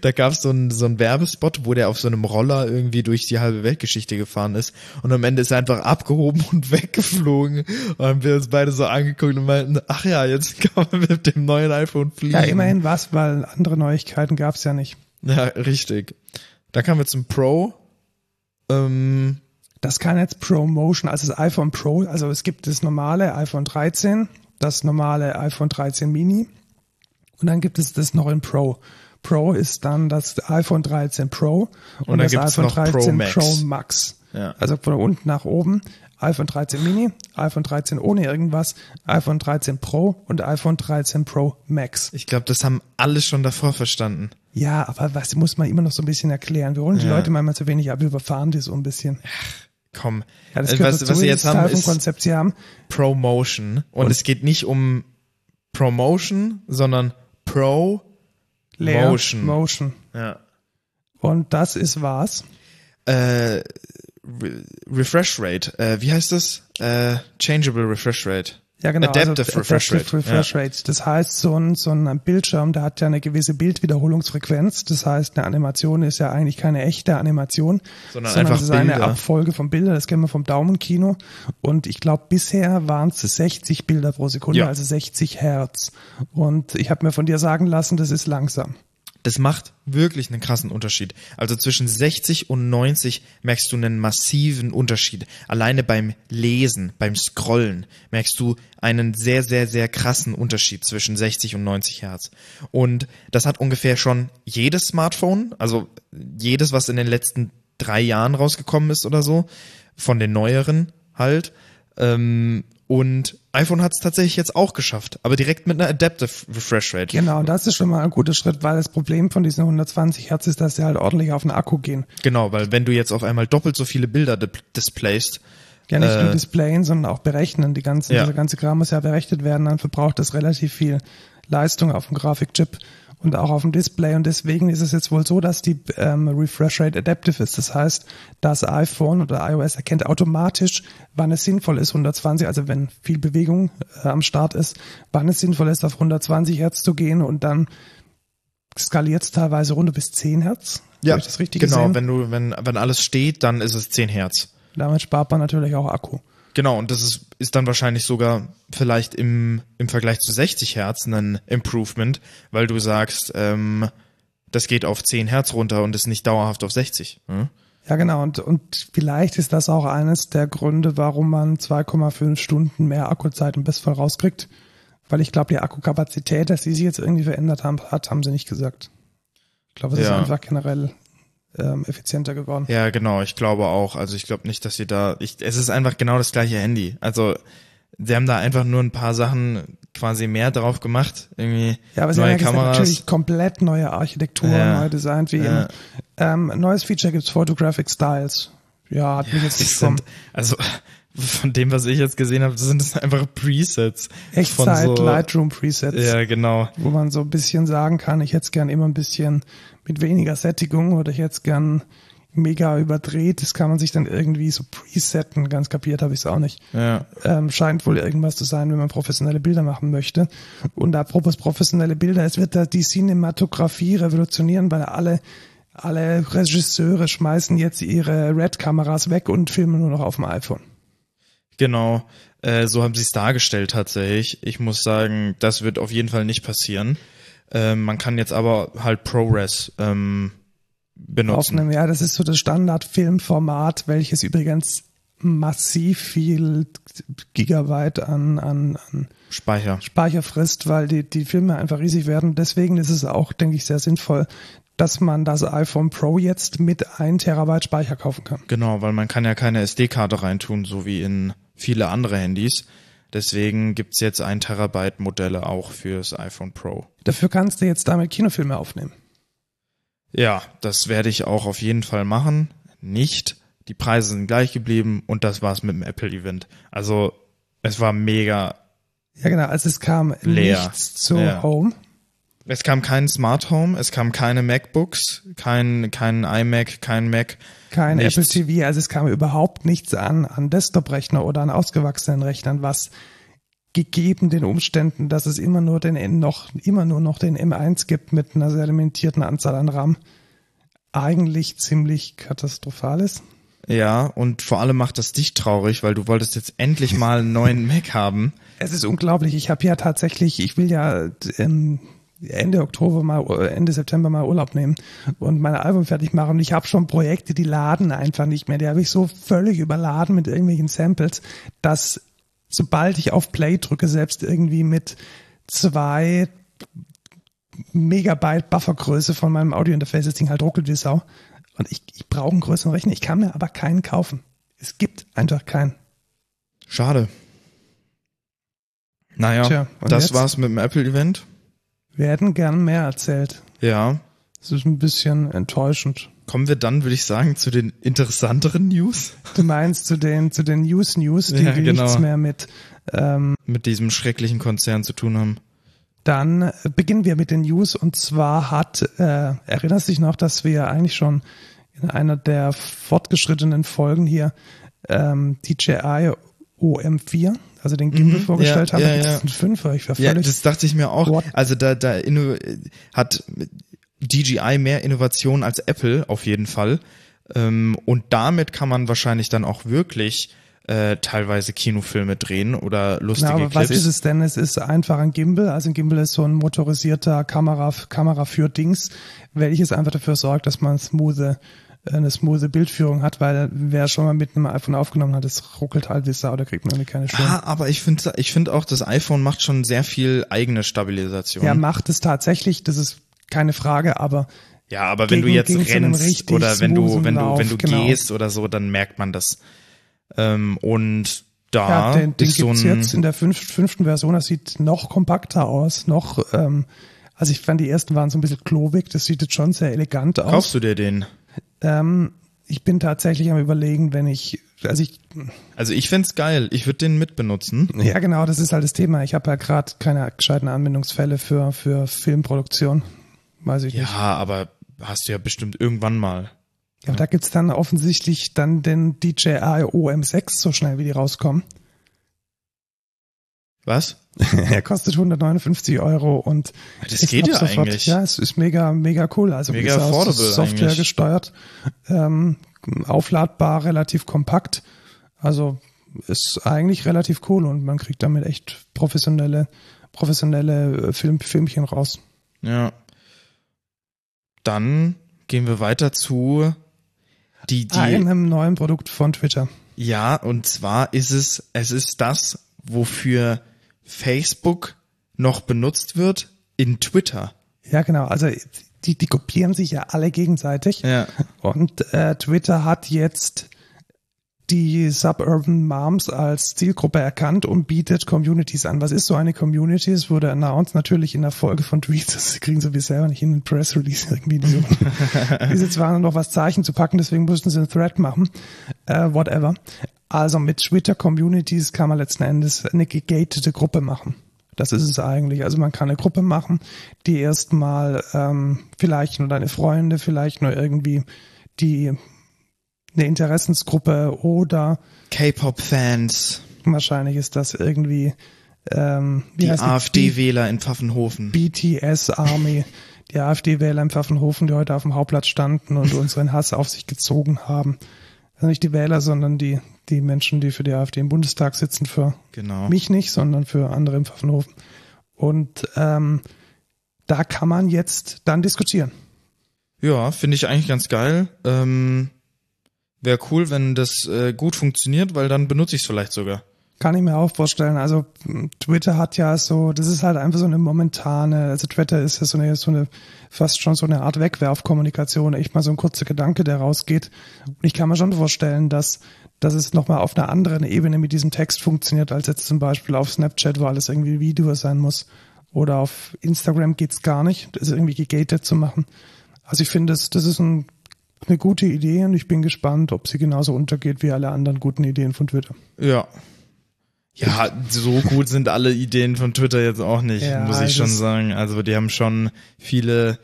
da gab es so einen so einen Werbespot, wo der auf so einem Roller irgendwie durch die halbe Weltgeschichte gefahren ist und am Ende ist er einfach abgehoben und weggeflogen. Und haben wir uns beide so angeguckt und meinten, ach ja, jetzt kann man mit dem neuen iPhone fliegen. Ja, immerhin was, weil andere Neuigkeiten gab es ja nicht. Ja, richtig. Dann kamen wir zum Pro. Ähm, Das kann jetzt ProMotion, also das iPhone Pro, also es gibt das normale iPhone 13, das normale iPhone 13 Mini und dann gibt es das noch in Pro. Pro ist dann das iPhone 13 Pro und, Und das iPhone noch Pro 13 Max. Pro Max. Ja. Also von unten nach oben. iPhone 13 Mini, iPhone 13 ohne irgendwas, iPhone 13 Pro und iPhone 13 Pro Max. ich glaube, das haben alle schon davor verstanden. Ja, aber was muss man immer noch so ein bisschen erklären? Wir holen die Ja. Leute manchmal zu wenig ab, wir überfahren die so ein bisschen. Komm. Ja, das gehört was, dazu, was sie jetzt haben, ist Konzept. Sie haben Promotion. Und, Und- es geht nicht um Promotion, sondern Pro. Layer Motion. Motion. Ja. Und das ist was? Äh, Re Refresh Rate. Äh, wie heißt das? Äh, changeable Refresh Rate. Ja, genau. Adaptive also, Refresh Adaptive Rate. Refresh Rate. Das heißt, so ein, so ein Bildschirm, der hat ja eine gewisse Bildwiederholungsfrequenz. Das heißt, eine Animation ist ja eigentlich keine echte Animation, Sondern sondern einfach es ist eine Bilder. Abfolge von Bildern. Das kennen wir vom Daumenkino. Und ich glaube, bisher waren es 60 Bilder pro Sekunde, Ja. also 60 Hertz. Und ich habe mir von dir sagen lassen, das ist langsam. Das macht wirklich einen krassen Unterschied. Also zwischen 60 und 90 merkst du einen massiven Unterschied. Alleine beim Lesen, beim Scrollen merkst du einen sehr, sehr, sehr krassen Unterschied zwischen 60 und 90 Hertz. Und das hat ungefähr schon jedes Smartphone, also jedes, was in den letzten drei Jahren rausgekommen ist oder so, von den neueren halt. Ähm, und iPhone hat es tatsächlich jetzt auch geschafft, aber direkt mit einer Adaptive Refresh Rate. Genau, und das ist schon mal ein guter Schritt, weil das Problem von diesen 120 Hertz ist, dass sie halt ordentlich auf den Akku gehen. Genau, weil wenn du jetzt auf einmal doppelt so viele Bilder di- displayst, Ja, nicht Äh, nur displayen, sondern auch berechnen. Die ganze, Ja. Dieser ganze Kram muss ja berechnet werden, dann verbraucht das relativ viel Leistung auf dem Grafikchip und auch auf dem Display. Und deswegen ist es jetzt wohl so, dass die ähm, Refresh Rate adaptive ist. Das heißt, das iPhone oder iOS erkennt automatisch, wann es sinnvoll ist, 120, also wenn viel Bewegung äh, am Start ist, wann es sinnvoll ist, auf 120 Hertz zu gehen und dann skaliert es teilweise runter bis 10 Hertz. Ich das richtig genau, gesehen? wenn du, wenn, wenn alles steht, dann ist es 10 Hertz. Damit spart man natürlich auch Akku. Genau, und das ist, ist dann wahrscheinlich sogar vielleicht im, im Vergleich zu 60 Hertz ein Improvement, weil du sagst, ähm, das geht auf 10 Hertz runter und ist nicht dauerhaft auf 60. Hm? Ja, genau. Und, und vielleicht ist das auch eines der Gründe, warum man 2,5 Stunden mehr Akkuzeit im Bestfall rauskriegt. Weil ich glaube, die Akkukapazität, dass die sich jetzt irgendwie verändert haben, hat, haben sie nicht gesagt. Ich glaube, es ist Ja. einfach generell ähm, effizienter geworden. Ja, genau, ich glaube auch. Also ich glaube nicht, dass sie da, ich, es ist einfach genau das gleiche Handy. Also sie haben da einfach nur ein paar Sachen quasi mehr drauf gemacht. Irgendwie Ja, aber sie neue haben ja Kameras. natürlich komplett neue Architektur, Ja. neu designt, wie Ja. Ähm, neues Feature gibt's Photographic Styles. Ja, hat mich jetzt nicht sind, also von dem, was ich jetzt gesehen habe, sind es einfach Presets. Echtzeit so, Lightroom Presets. Ja, genau. wo man so ein bisschen sagen kann, ich hätte es gern immer ein bisschen mit weniger Sättigung oder ich hätte es gern mega überdreht. Das kann man sich dann irgendwie so presetten. Ganz kapiert habe ich es auch nicht. Ja. Ähm, scheint wohl irgendwas zu sein, wenn man professionelle Bilder machen möchte. Und apropos professionelle Bilder, es wird da die Cinematografie revolutionieren, weil alle alle Regisseure schmeißen jetzt ihre Red-Kameras weg und filmen nur noch auf dem iPhone. Genau, äh, so haben sie es dargestellt tatsächlich. Ich muss sagen, das wird auf jeden Fall nicht passieren. Ähm, man kann jetzt aber halt ProRes ähm, benutzen. aufnehmen. Ja, das ist so das Standard-Filmformat, welches übrigens massiv viel Gigabyte an, an, an Speicher. Speicher frisst, weil die, die Filme einfach riesig werden. Deswegen ist es auch, denke ich, sehr sinnvoll, dass man das iPhone Pro jetzt mit 1 Terabyte Speicher kaufen kann. Genau, weil man kann ja keine SD-Karte reintun, so wie in viele andere Handys. Deswegen gibt's jetzt ein Terabyte Modelle auch fürs iPhone Pro. Dafür kannst du jetzt damit Kinofilme aufnehmen. Ja, das werde ich auch auf jeden Fall machen. Nicht. Die Preise sind gleich geblieben und das war's mit dem Apple-Event. Also es war mega. Ja, genau. Also es kam Leer. nichts zu Ja. Home. Es kam kein Smart Home, es kam keine MacBooks, kein, kein iMac, kein Mac. Kein Nichts. Apple TV, also es kam überhaupt nichts an, an Desktop-Rechner oder an ausgewachsenen Rechnern, was gegeben den Umständen, dass es immer nur den N noch, immer nur noch den M1 gibt mit einer sehr limitierten Anzahl an RAM, eigentlich ziemlich katastrophal ist. Ja, und vor allem macht das dich traurig, weil du wolltest jetzt endlich mal einen neuen Mac haben. Es ist unglaublich. Ich habe ja tatsächlich, ich will ja ähm, Ende Oktober mal, äh, Ende September mal Urlaub nehmen und mein Album fertig machen. Und ich habe schon Projekte, die laden einfach nicht mehr. Die habe ich so völlig überladen mit irgendwelchen Samples, dass sobald ich auf Play drücke, selbst irgendwie mit zwei Megabyte Buffergröße von meinem Audiointerface, das Ding halt ruckelt wie Sau. Und ich, ich brauche einen größeren Rechner. Ich kann mir aber keinen kaufen. Es gibt einfach keinen. Schade. Naja, Tja, das jetzt? war's mit dem Apple-Event. Wir hätten gern mehr erzählt. Ja. Das ist ein bisschen enttäuschend. Kommen wir dann, würde ich sagen, zu den interessanteren News Du meinst zu den, zu den News News, die, Ja, die genau. nichts mehr mit, ähm, mit diesem schrecklichen Konzern zu tun haben. dann beginnen wir mit den News und zwar hat, äh, erinnerst dich noch, dass wir eigentlich schon in einer der fortgeschrittenen Folgen hier ähm, DJI OM4, also den Gimbal vorgestellt Mhm. ja, haben, ja, das ja. ist ein Fünfer, ich war Ja, das dachte ich mir auch. What? Also da, da inno, hat DJI mehr Innovation als Apple auf jeden Fall. Ähm, und damit kann man wahrscheinlich dann auch wirklich äh, teilweise Kinofilme drehen oder lustige Genau, aber was Clips. ist es denn? Es ist einfach ein Gimbal. Also ein Gimbal ist so ein motorisierter Kamera, Kamera für Dings, welches einfach dafür sorgt, dass man smooth, eine smooth Bildführung hat, weil wer schon mal mit einem iPhone aufgenommen hat, das ruckelt halt wie Sau, da kriegt man irgendwie keine Schwung. Ah, aber ich finde ich finde auch, das iPhone macht schon sehr viel eigene Stabilisation. Er macht es tatsächlich, das ist keine Frage, aber Ja, aber wenn du Gegen- jetzt gegen rennst oder wenn du, wenn du, wenn du Lauf, genau. gehst oder so, dann merkt man das. Ähm, und da ja, den, den ist so ein, jetzt in der fünf, fünften Version, das sieht noch kompakter aus, noch, ähm, also ich fand die ersten waren so ein bisschen klobig, das sieht jetzt schon sehr elegant aus. kaufst du dir den? Ähm, ich bin tatsächlich am überlegen, wenn ich, also ich, Also ich find's geil. Ich würde den mitbenutzen. ja genau, das ist halt das Thema. Ich habe ja gerade keine gescheiten Anwendungsfälle für, für Filmproduktion. Weiß ich Ja, nicht. aber hast du ja bestimmt irgendwann mal. Ja, aber da gibt's dann offensichtlich dann den DJI OM6, so schnell wie die rauskommen. Was? er kostet 159 Euro und Das geht ja sofort, eigentlich. Ja, es ist mega, mega cool. Also Mega affordable Software eigentlich. gesteuert, ähm, aufladbar, relativ kompakt. Also ist eigentlich relativ cool und man kriegt damit echt professionelle, professionelle äh, Film, Filmchen raus. Ja. Dann gehen wir weiter zu die, die, Einem neuen Produkt von Twitter. ja, und zwar ist es, es ist das, wofür Facebook noch benutzt wird in Twitter. Ja, genau. Also die, die kopieren sich ja alle gegenseitig. Ja. Und äh, Twitter hat jetzt die Suburban Moms als Zielgruppe erkannt und bietet Communities an. Was ist so eine Community? Es wurde announced natürlich in der Folge von Tweets. Das kriegen sie wie selber nicht in den Press Release irgendwie. Die, sind zwar noch was Zeichen zu packen, deswegen mussten sie einen Thread machen. Äh, whatever. Also mit Twitter Communities kann man letzten Endes eine gegatete Gruppe machen. Das ist es eigentlich. Also man kann eine Gruppe machen, die erstmal ähm, vielleicht nur deine Freunde, vielleicht nur irgendwie die eine Interessensgruppe oder K-Pop-Fans, wahrscheinlich ist das irgendwie ähm, wie die AfD-Wähler in Pfaffenhofen. BTS Army, die AfD-Wähler im Pfaffenhofen, die heute auf dem Hauptplatz standen und unseren Hass auf sich gezogen haben. Also nicht die Wähler, sondern die, die Menschen, die für die AfD im Bundestag sitzen, für Genau. mich nicht, sondern für andere im Pfaffenhofen. Und ähm, da kann man jetzt dann diskutieren. Ja, finde ich eigentlich ganz geil. Ähm, Wäre cool, wenn das äh, gut funktioniert, weil dann benutze ich es vielleicht sogar. Kann ich mir auch vorstellen. Also Twitter hat ja so, das ist halt einfach so eine momentane, also Twitter ist ja so eine, so eine, fast schon so eine Art Wegwerfkommunikation, echt mal so ein kurzer Gedanke, der rausgeht. Und ich kann mir schon vorstellen, dass, dass es nochmal auf einer anderen Ebene mit diesem Text funktioniert, als jetzt zum Beispiel auf Snapchat, wo alles irgendwie Video sein muss. Oder auf Instagram geht's gar nicht, das irgendwie gegated zu machen. Also ich finde, das, das ist ein, eine gute Idee und ich bin gespannt, ob sie genauso untergeht wie alle anderen guten Ideen von Twitter. Ja. Ja, so gut sind alle Ideen von Twitter jetzt auch nicht, Ja, muss ich schon sagen. Also die haben schon viele.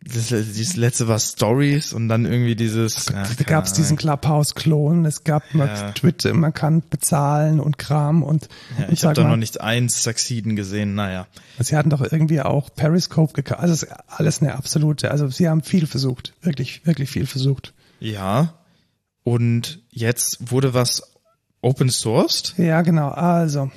Das, dieses letzte war Stories und dann irgendwie dieses. Ja, Da keine gab es diesen. Clubhouse-Klon, es gab mal Ja. Twitter, man kann bezahlen und Kram und, Ja, und ich habe da noch nicht eins Succeeden gesehen. Naja. sie hatten doch irgendwie auch Periscope gekauft. Also ist alles eine absolute, also sie haben viel versucht, wirklich, wirklich viel versucht. Ja. Und jetzt wurde was open sourced. Ja, genau. Also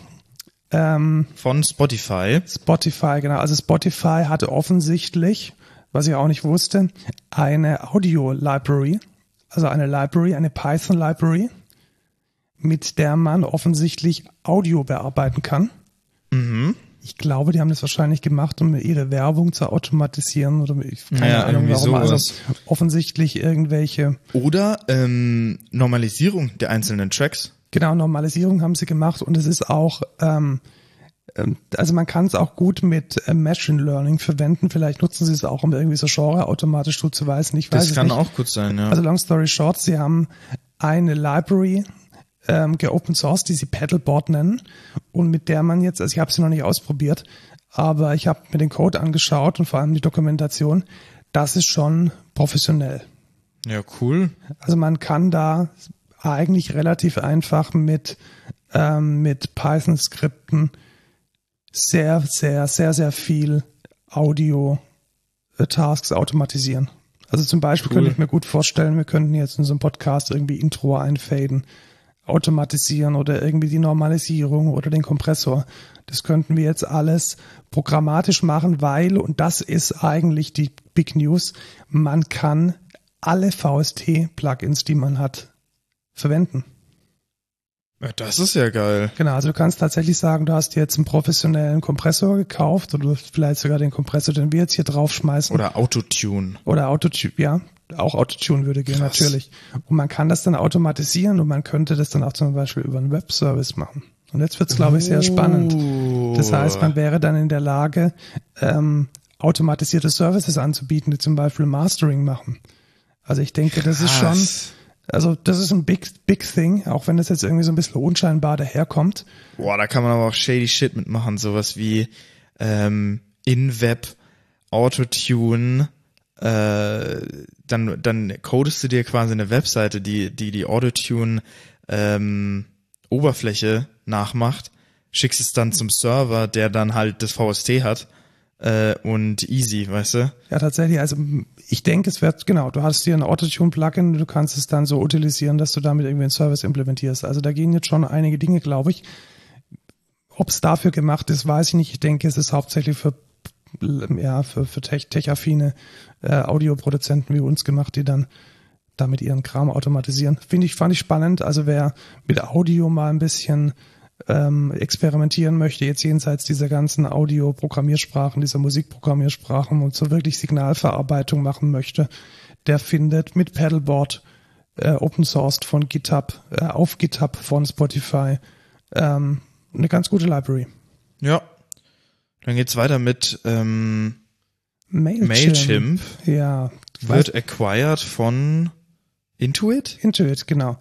Ähm, Von Spotify. Spotify, genau. Also Spotify hatte offensichtlich, was ich auch nicht wusste, eine Audio-Library, also eine Library, eine Python-Library, mit der man offensichtlich Audio bearbeiten kann. Mhm. Ich glaube, die haben das wahrscheinlich gemacht, um ihre Werbung zu automatisieren oder ich- keine Ja, Ahnung warum. Also sowas. offensichtlich irgendwelche, Oder ähm, Normalisierung der einzelnen Tracks. genau, Normalisierung haben sie gemacht und es ist auch, ähm, also man kann es auch gut mit äh, Machine Learning verwenden. Vielleicht nutzen sie es auch, um irgendwie so Genre automatisch zuzuweisen. Ich weiß Das kann nicht. auch gut sein, ja. Also long story short, sie haben eine Library ähm, geopen source, die sie Paddleboard nennen und mit der man jetzt, also ich habe sie noch nicht ausprobiert, aber ich habe mir den Code angeschaut und vor allem die Dokumentation. Das ist schon professionell. ja, cool. Also man kann da eigentlich relativ einfach mit ähm, mit Python-Skripten sehr, sehr, sehr, sehr viel Audio-Tasks automatisieren. Also zum Beispiel Cool. könnte ich mir gut vorstellen, wir könnten jetzt in so einem Podcast irgendwie Intro einfaden, automatisieren oder irgendwie die Normalisierung oder den Kompressor. Das könnten wir jetzt alles programmatisch machen, weil, und das ist eigentlich die Big News, man kann alle VST-Plugins, die man hat, verwenden. Das ist ja geil. Genau, also du kannst tatsächlich sagen, du hast jetzt einen professionellen Kompressor gekauft oder vielleicht sogar den Kompressor, den wir jetzt hier draufschmeißen. Oder Autotune. Oder Autotune, ja, auch Autotune würde gehen, Krass. natürlich. Und man kann das dann automatisieren und man könnte das dann auch zum Beispiel über einen Webservice machen. Und jetzt wird's, glaube ich, sehr spannend. Das heißt, man wäre dann in der Lage, ähm, automatisierte Services anzubieten, die zum Beispiel Mastering machen. Also ich denke, das ist schon, Krass. Also das ist ein big, big thing, auch wenn das jetzt irgendwie so ein bisschen unscheinbar daherkommt. Boah, da kann man aber auch shady shit mitmachen. Sowas wie ähm, In-Web, Autotune, äh, dann, dann codest du dir quasi eine Webseite, die die, die Autotune ähm, Oberfläche nachmacht, schickst es dann zum Server, der dann halt das VST hat äh, und easy, weißt du? Ja, tatsächlich. Also ich denke, es wird, genau, du hast hier ein Autotune-Plugin, du kannst es dann so utilisieren, dass du damit irgendwie einen Service implementierst. Also da gehen jetzt schon einige Dinge, glaube ich. Ob es dafür gemacht ist, weiß ich nicht. Ich denke, es ist hauptsächlich für ja, für, für tech, tech-affine äh, Audioproduzenten wie uns gemacht, die dann damit ihren Kram automatisieren. Finde ich, fand ich spannend. Also wer mit Audio mal ein bisschen ähm, experimentieren möchte, jetzt jenseits dieser ganzen Audio-Programmiersprachen, dieser Musikprogrammiersprachen und so wirklich Signalverarbeitung machen möchte, der findet mit Paddleboard äh, Open Sourced von GitHub, äh, auf GitHub von Spotify ähm, eine ganz gute Library. Ja. Dann geht's weiter mit ähm, Mailchimp. Mailchimp. Ja. Wird acquired von Intuit? Intuit, genau.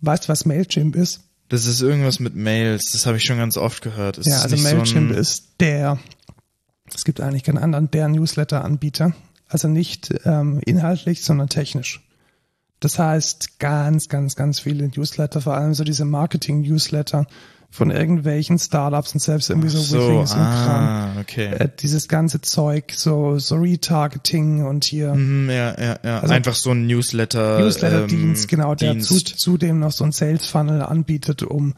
Weißt du, was Mailchimp ist? Das ist irgendwas mit Mails, das habe ich schon ganz oft gehört. Es ja, ist also Mailchimp so ist der, es gibt eigentlich keinen anderen, der Newsletter-Anbieter. Also nicht ähm, inhaltlich, sondern technisch. Das heißt, ganz, ganz, ganz viele Newsletter, vor allem so diese Marketing-Newsletter von irgendwelchen Startups und selbst irgendwie so, so, Withings und Kram. ah, okay. Äh, dieses ganze Zeug, so, so Retargeting und hier Mhm, ja, ja, ja. also- Einfach so ein Newsletter. Newsletter-Dienst, ähm, genau, der zu, zudem noch so ein Sales-Funnel anbietet, um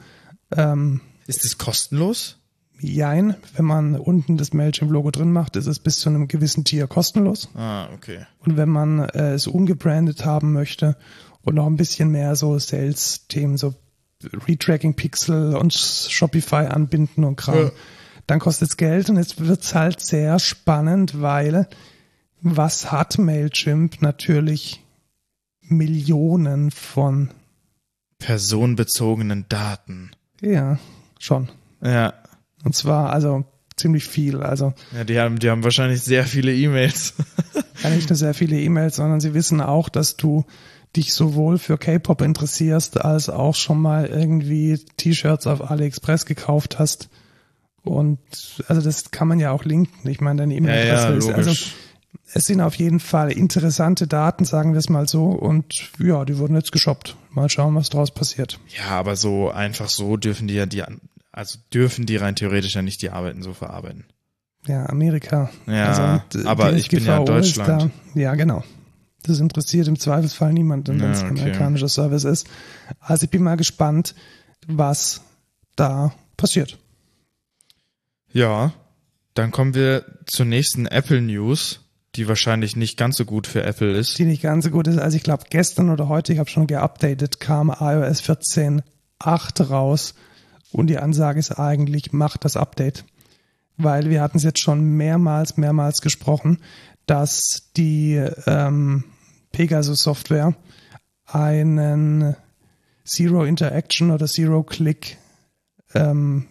ähm, Ist das kostenlos? Jein, wenn man unten das Mailchimp-Logo drin macht, ist es bis zu einem gewissen Tier kostenlos. Ah, okay. Und wenn man äh, es ungebrandet haben möchte und noch ein bisschen mehr so Sales-Themen, so Retracking Pixel und Shopify anbinden und Kram, Ja. dann kostet es Geld und jetzt wird's halt sehr spannend, weil was hat Mailchimp natürlich Millionen von, Personenbezogenen Daten. ja, schon. Ja. Und zwar also ziemlich viel. Also Ja, die haben, die haben wahrscheinlich sehr viele E-Mails. ja nicht nur sehr viele E-Mails, sondern sie wissen auch, dass du dich sowohl für K-Pop interessierst, als auch schon mal irgendwie T-Shirts auf AliExpress gekauft hast. Und also das kann man ja auch linken. Ich meine, deine ja, E-Mail-Adresse ja, ist also es sind auf jeden Fall interessante Daten, sagen wir es mal so. Und ja, die wurden jetzt geshoppt. Mal schauen, was draus passiert. Ja, aber so einfach so dürfen die ja die, also dürfen die rein theoretisch ja nicht die Arbeiten so verarbeiten. Ja, Amerika. Ja, äh, aber ich bin ja in Deutschland. Ja, genau. Das interessiert im Zweifelsfall niemanden, wenn es Ja, ein okay. amerikanischer Service ist. Also ich bin mal gespannt, was da passiert. Ja, dann kommen wir zur nächsten Apple News, die wahrscheinlich nicht ganz so gut für Apple ist. Die nicht ganz so gut ist. Also ich glaube gestern oder heute, ich habe schon geupdatet, kam iOS 14.8 raus und die Ansage ist eigentlich, macht das Update. Weil wir hatten es jetzt schon mehrmals, mehrmals gesprochen, dass die ähm, Pegasus-Software einen Zero Interaction oder Zero Click, ähm,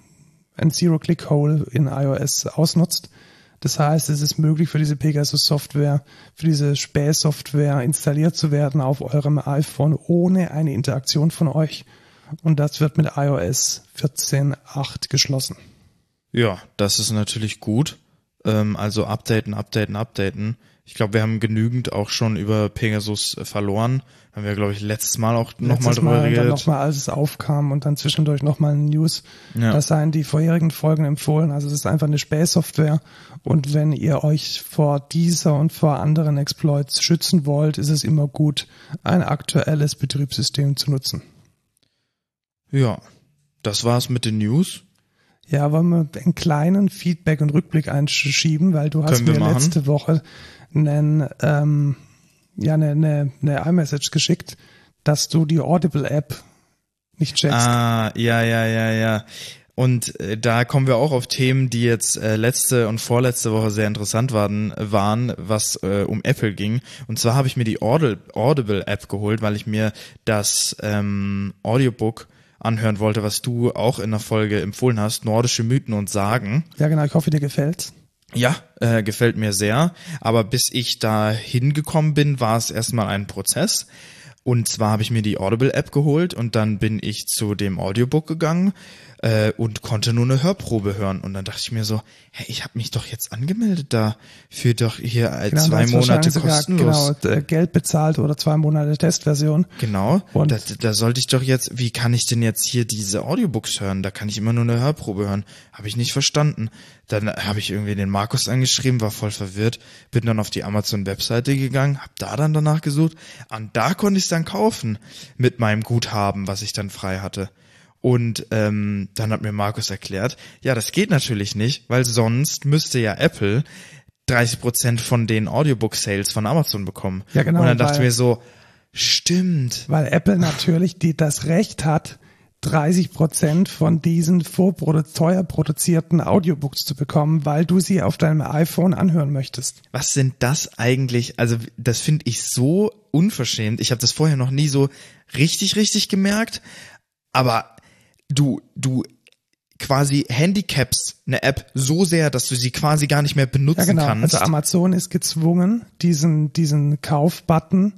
ein Zero Click Hole in iOS ausnutzt. Das heißt, es ist möglich für diese Pegasus-Software, für diese Späh-Software installiert zu werden auf eurem iPhone ohne eine Interaktion von euch. Und das wird mit iOS 14.8 geschlossen. Ja, das ist natürlich gut. Ähm, also updaten, updaten, updaten. Ich glaube, wir haben genügend auch schon über Pegasus äh, verloren. Haben wir, glaube ich, letztes Mal auch nochmal drüber Mal, geredet. Nochmal, als es aufkam und dann zwischendurch nochmal News. Ja. Das seien die vorherigen Folgen empfohlen. Also es ist einfach eine Spähsoftware. Und wenn ihr euch vor dieser und vor anderen Exploits schützen wollt, ist es immer gut, ein aktuelles Betriebssystem zu nutzen. Ja, das war's mit den News. Ja, wollen wir einen kleinen Feedback und Rückblick einschieben, weil du hast mir letzte Woche einen, ähm, ja, eine, eine, eine iMessage geschickt, dass du die Audible-App nicht checkst. Ah, ja, ja, ja, ja. Und äh, da kommen wir auch auf Themen, die jetzt äh, letzte und vorletzte Woche sehr interessant waren, waren was äh, um Apple ging. Und zwar habe ich mir die Audible-App geholt, weil ich mir das ähm, Audiobook anhören wollte, was du auch in der Folge empfohlen hast, nordische Mythen und Sagen. Ja, genau, ich hoffe, dir gefällt's. Ja, äh, gefällt mir sehr. Aber bis ich da hingekommen bin, war es erstmal ein Prozess. Und zwar habe ich mir die Audible-App geholt und dann bin ich zu dem Audiobook gegangen äh, und konnte nur eine Hörprobe hören. Und dann dachte ich mir so, hey, ich habe mich doch jetzt angemeldet da für doch hier äh, genau, zwei Monate kostenlos. Genau, Geld bezahlt oder zwei Monate Testversion. Genau. Und da, da sollte ich doch jetzt, wie kann ich denn jetzt hier diese Audiobooks hören? Da kann ich immer nur eine Hörprobe hören. Habe ich nicht verstanden. Dann habe ich irgendwie den Markus angeschrieben, war voll verwirrt, bin dann auf die Amazon-Webseite gegangen, habe da dann danach gesucht und da konnte ich es dann kaufen mit meinem Guthaben, was ich dann frei hatte. Und ähm, dann hat mir Markus erklärt, ja, das geht natürlich nicht, weil sonst müsste ja Apple 30 Prozent von den Audiobook-Sales von Amazon bekommen. Ja, genau. Und dann dachte ich mir so, stimmt. Weil Apple natürlich die, das Recht hat, 30 Prozent von diesen vorprodu teuer produzierten Audiobooks zu bekommen, weil du sie auf deinem iPhone anhören möchtest. Was sind das eigentlich? Also das finde ich so unverschämt. Ich habe das vorher noch nie so richtig, richtig gemerkt. Aber du, du quasi handicaps eine App so sehr, dass du sie quasi gar nicht mehr benutzen ja, genau. kannst. Also Amazon ist gezwungen, diesen, diesen Kaufbutton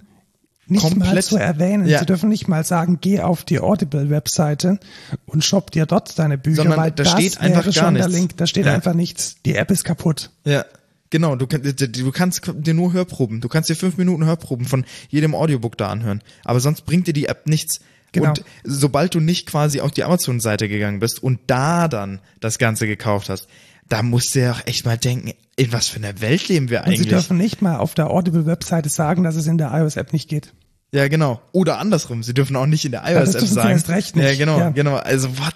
nicht Komplett. mal zu erwähnen. Ja. Sie dürfen nicht mal sagen, geh auf die Audible-Webseite und shop dir dort deine Bücher, Sondern weil da das steht einfach gar nichts. Link, da steht ja. einfach nichts. Die App ist kaputt. Ja. Genau, du, du kannst dir nur Hörproben. Du kannst dir fünf Minuten Hörproben von jedem Audiobook da anhören. Aber sonst bringt dir die App nichts. Genau. Und sobald du nicht quasi auf die Amazon-Seite gegangen bist und da dann das Ganze gekauft hast, da musst du ja auch echt mal denken, in was für einer Welt leben wir eigentlich? Und sie dürfen nicht mal auf der Audible-Webseite sagen, dass es in der iOS-App nicht geht. Ja, genau. Oder andersrum. Sie dürfen auch nicht in der iOS-App ja, sagen. Erst recht nicht. Ja, genau, ja. genau. Also, was,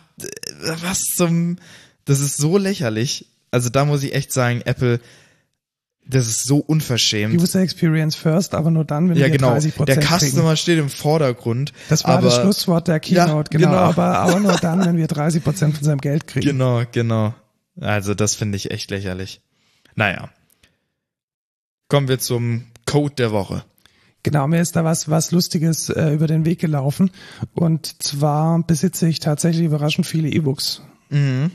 was zum, das ist so lächerlich. Also, da muss ich echt sagen, Apple, das ist so unverschämt. User Experience first, aber nur dann, wenn ja, wir genau. 30% Der Customer kriegen. steht im Vordergrund. Das war aber, das Schlusswort der Keynote, ja, genau, genau. Aber, aber nur dann, wenn wir 30 Prozent von seinem Geld kriegen. Genau, genau. Also das finde ich echt lächerlich. Naja. Kommen wir zum Code der Woche. Genau, mir ist da was, was Lustiges äh, über den Weg gelaufen. Und zwar besitze ich tatsächlich überraschend viele E-Books. Mhm.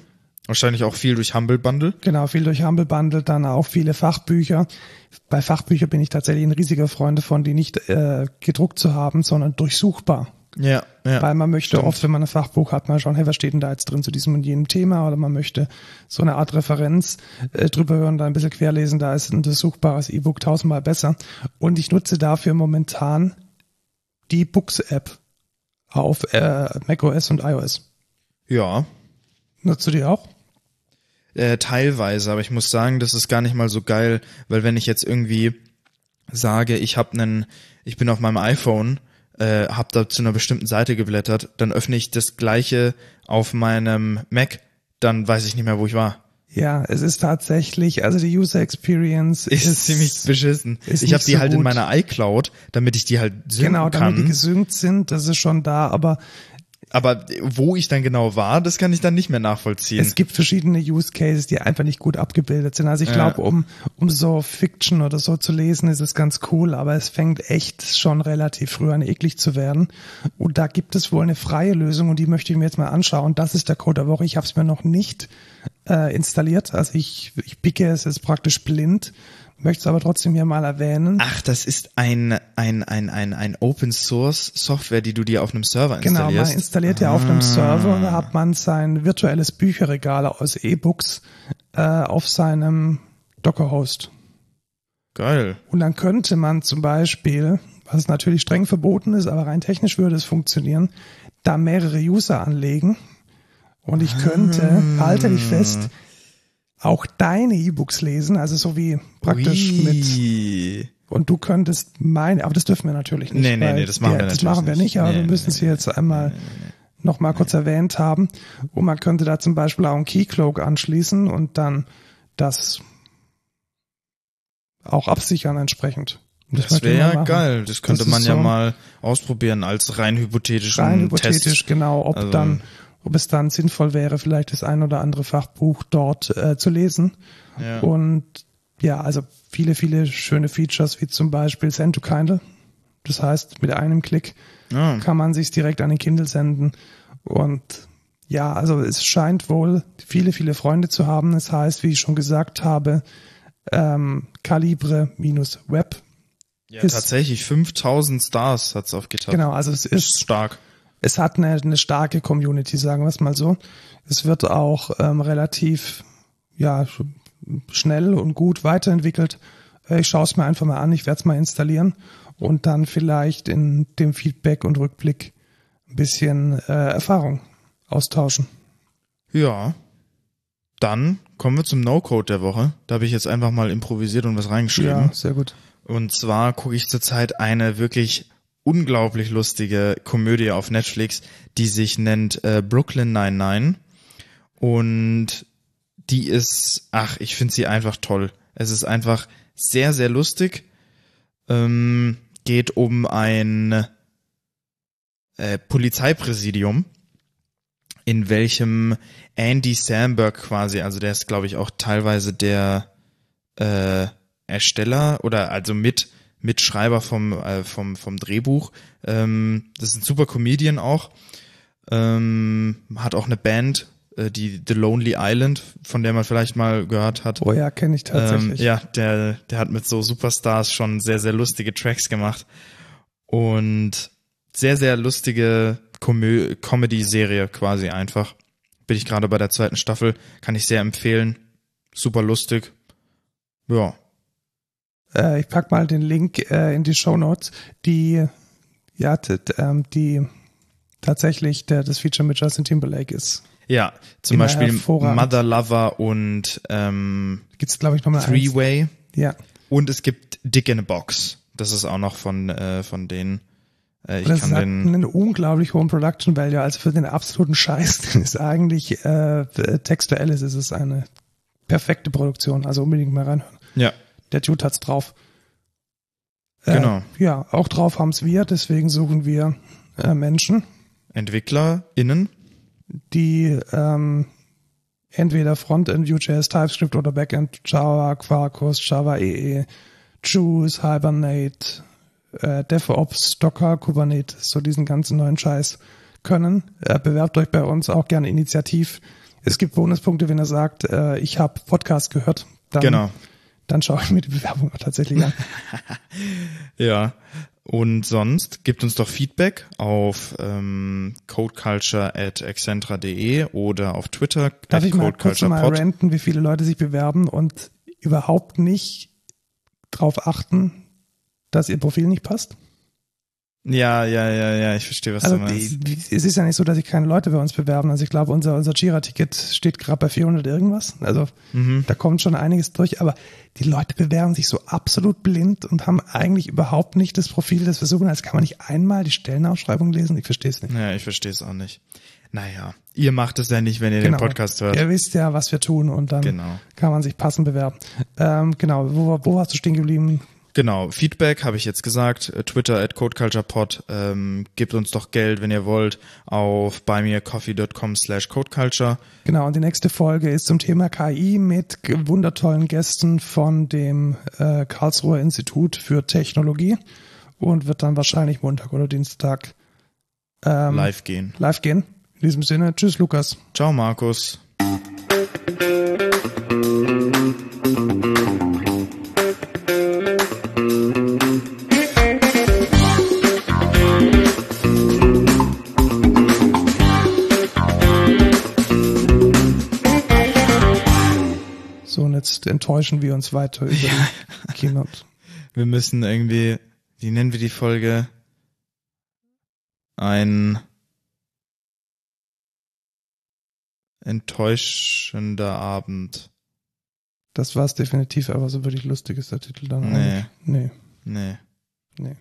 Wahrscheinlich auch viel durch Humble Bundle. Genau, viel durch Humble Bundle, dann auch viele Fachbücher. Bei Fachbüchern bin ich tatsächlich ein riesiger Freund davon, die nicht äh, gedruckt zu haben, sondern durchsuchbar. Ja, ja. Weil man möchte stimmt. oft, wenn man ein Fachbuch hat, mal schauen, hey, was steht denn da jetzt drin zu diesem und jenem Thema? Oder man möchte so eine Art Referenz äh, drüber hören, da ein bisschen querlesen, da ist ein durchsuchbares E-Book tausendmal besser. Und ich nutze dafür momentan die Books-App auf äh, macOS und iOS. Ja. Nutzt du die auch? Äh, teilweise, aber ich muss sagen, das ist gar nicht mal so geil, weil wenn ich jetzt irgendwie sage, ich habe einen, ich bin auf meinem iPhone, äh, habe da zu einer bestimmten Seite geblättert, dann öffne ich das gleiche auf meinem Mac, dann weiß ich nicht mehr, wo ich war. Ja, es ist tatsächlich, also die User Experience Ist, ist, ziemlich beschissen. ist Ich habe die so halt in gut. meiner iCloud, damit ich die halt synken genau, damit die kann. gesynkt sind, das ist schon da, aber Aber wo ich dann genau war, das kann ich dann nicht mehr nachvollziehen. es gibt verschiedene Use Cases, die einfach nicht gut abgebildet sind. Also ich Ja. glaube, um, um so Fiction oder so zu lesen, ist es ganz cool, aber es fängt echt schon relativ früh an eklig zu werden. Und da gibt es wohl eine freie Lösung und die möchte ich mir jetzt mal anschauen. Das ist der Code der Woche. Ich habe es mir noch nicht äh, installiert. Also ich, ich picke es jetzt praktisch blind, möchte es aber trotzdem hier mal erwähnen. Ach, das ist ein, ein, ein, ein, ein Open Source Software, die du dir auf einem Server Genau, man installierst. installiert ja auf einem Server und da hat man sein virtuelles Bücherregal aus E-Books äh, auf seinem Docker-Host. Geil. Und dann könnte man zum Beispiel, was natürlich streng verboten ist, aber rein technisch würde es funktionieren, da mehrere User anlegen. Und ich könnte, halte dich fest, auch deine E-Books lesen, also so wie praktisch mit, Ui. und du könntest meine, aber das dürfen wir natürlich nicht. Nee, nee, nee, das machen wir Das natürlich machen wir nicht. nicht, aber Nee, wir müssen nee, es hier jetzt einmal noch mal kurz erwähnt haben. Und man könnte da zum Beispiel auch einen Keycloak anschließen und dann das auch absichern entsprechend. Das möchte wäre ja geil. Das könnte ist man ja so mal ausprobieren als rein hypothetischen rein hypothetisch, Test. genau, ob Also- dann, ob es dann sinnvoll wäre, vielleicht das ein oder andere Fachbuch dort äh, zu lesen. Ja. Und ja, also viele, viele schöne Features, wie zum Beispiel Send to Kindle. Das heißt, mit einem Klick Ja. kann man sich direkt an den Kindle senden. Und ja, also es scheint wohl viele, viele Freunde zu haben. Das heißt, wie ich schon gesagt habe, ähm, Calibre-Web. ja, ist- tatsächlich 5000 Stars hat's auf GitHub. Genau, also es ist ist stark. Es hat eine, eine starke Community, sagen wir es mal so. Es wird auch ähm, relativ ja sch- schnell und gut weiterentwickelt. Äh, Ich schaue es mir einfach mal an, ich werde es mal installieren und dann vielleicht in dem Feedback und Rückblick ein bisschen äh, Erfahrung austauschen. Ja. Dann kommen wir zum No-Code der Woche. Da habe ich jetzt einfach mal improvisiert und was reingeschrieben. Ja, sehr gut. Und zwar gucke ich zurzeit eine wirklich unglaublich lustige Komödie auf Netflix, die sich nennt äh, Brooklyn 99. Und die ist, ach, ich finde sie einfach toll. Es ist einfach sehr, sehr lustig. Ähm, geht um ein äh, Polizeipräsidium, in welchem Andy Samberg quasi, also der ist, glaube ich, auch teilweise der äh, Ersteller oder also mit Mitschreiber vom äh, vom vom Drehbuch. Ähm, das ist ein super Comedian auch. Ähm, hat auch eine Band, äh, die The Lonely Island, von der man vielleicht mal gehört hat. Oh ja, kenne ich Ähm, tatsächlich. ja, der, der hat mit so Superstars schon sehr, sehr lustige Tracks gemacht. Und sehr, sehr lustige Comö Comedy-Serie quasi einfach. Bin ich gerade bei der zweiten Staffel, kann ich sehr empfehlen. Super lustig. Ja. Äh, ich pack mal den Link äh, in die Show Notes. Die ja, ähm, die tatsächlich der das Feature mit Justin Timberlake ist. Ja, zum Immer Beispiel. Mother Lover und ähm, Gibt's glaube ich nochmal eins. Three-Way. Ja. Und es gibt Dick in a Box. Das ist auch noch von, äh, von denen. Äh, ich das kann hat den. einen unglaublich hohen Production Value. Also für den absoluten Scheiß den ist eigentlich äh, textuell ist, ist es eine perfekte Produktion. Also unbedingt mal reinhören. Ja, Der Dude hat's drauf. Äh, Genau. Ja, auch drauf haben's wir. Deswegen suchen wir äh, Menschen, EntwicklerInnen. die ähm, entweder Frontend Vue.js, TypeScript oder Backend Java, Quarkus, Java EE, Juice, Hibernate, äh, DevOps, Docker, Kubernetes, so diesen ganzen neuen Scheiß können. Äh, bewerbt euch bei uns auch gerne initiativ. Es gibt Bonuspunkte, wenn ihr sagt, äh, ich habe Podcast gehört. Dann, Genau. Dann schaue ich mir die Bewerbung auch tatsächlich an. Ja. Und sonst gibt uns doch Feedback auf ähm, codeculture at excentra.de oder auf Twitter Darf ich mal kurz mal ranten, wie viele Leute sich bewerben und überhaupt nicht drauf achten, dass ihr Profil nicht passt? Ja, ja, ja, ja, ich verstehe, was Also du meinst. die, die, es ist ja nicht so, dass sich keine Leute bei uns bewerben. Also ich glaube, unser, unser Jira-Ticket steht gerade bei 400 irgendwas. Also Mhm. da kommt schon einiges durch. Aber die Leute bewerben sich so absolut blind und haben eigentlich überhaupt nicht das Profil, das wir suchen. Als kann man nicht einmal die Stellenausschreibung lesen. Ich verstehe es nicht. Ja, ich verstehe es auch nicht. naja, ihr macht es ja nicht, wenn ihr Genau. den Podcast hört. Ihr wisst ja, was wir tun und dann Genau. kann man sich passend bewerben. Ähm, genau, wo, wo warst du stehen geblieben? Genau, Feedback habe ich jetzt gesagt, äh, Twitter at codeculturepod, ähm, gebt uns doch Geld, wenn ihr wollt, auf buymeacoffee.com slash codeculture. Genau, und die nächste Folge ist zum Thema KI mit wundertollen Gästen von dem äh, Karlsruher Institut für Technologie und wird dann wahrscheinlich Montag oder Dienstag ähm, Live gehen. live gehen. In diesem Sinne, tschüss Lukas. Ciao Markus. Jetzt enttäuschen wir uns weiter über die Keynote. Wir müssen irgendwie, wie nennen wir die Folge? Ein enttäuschender Abend. Das war's definitiv, aber so wirklich lustig ist der Titel dann. Nee. nicht. Nee, Nee. nee.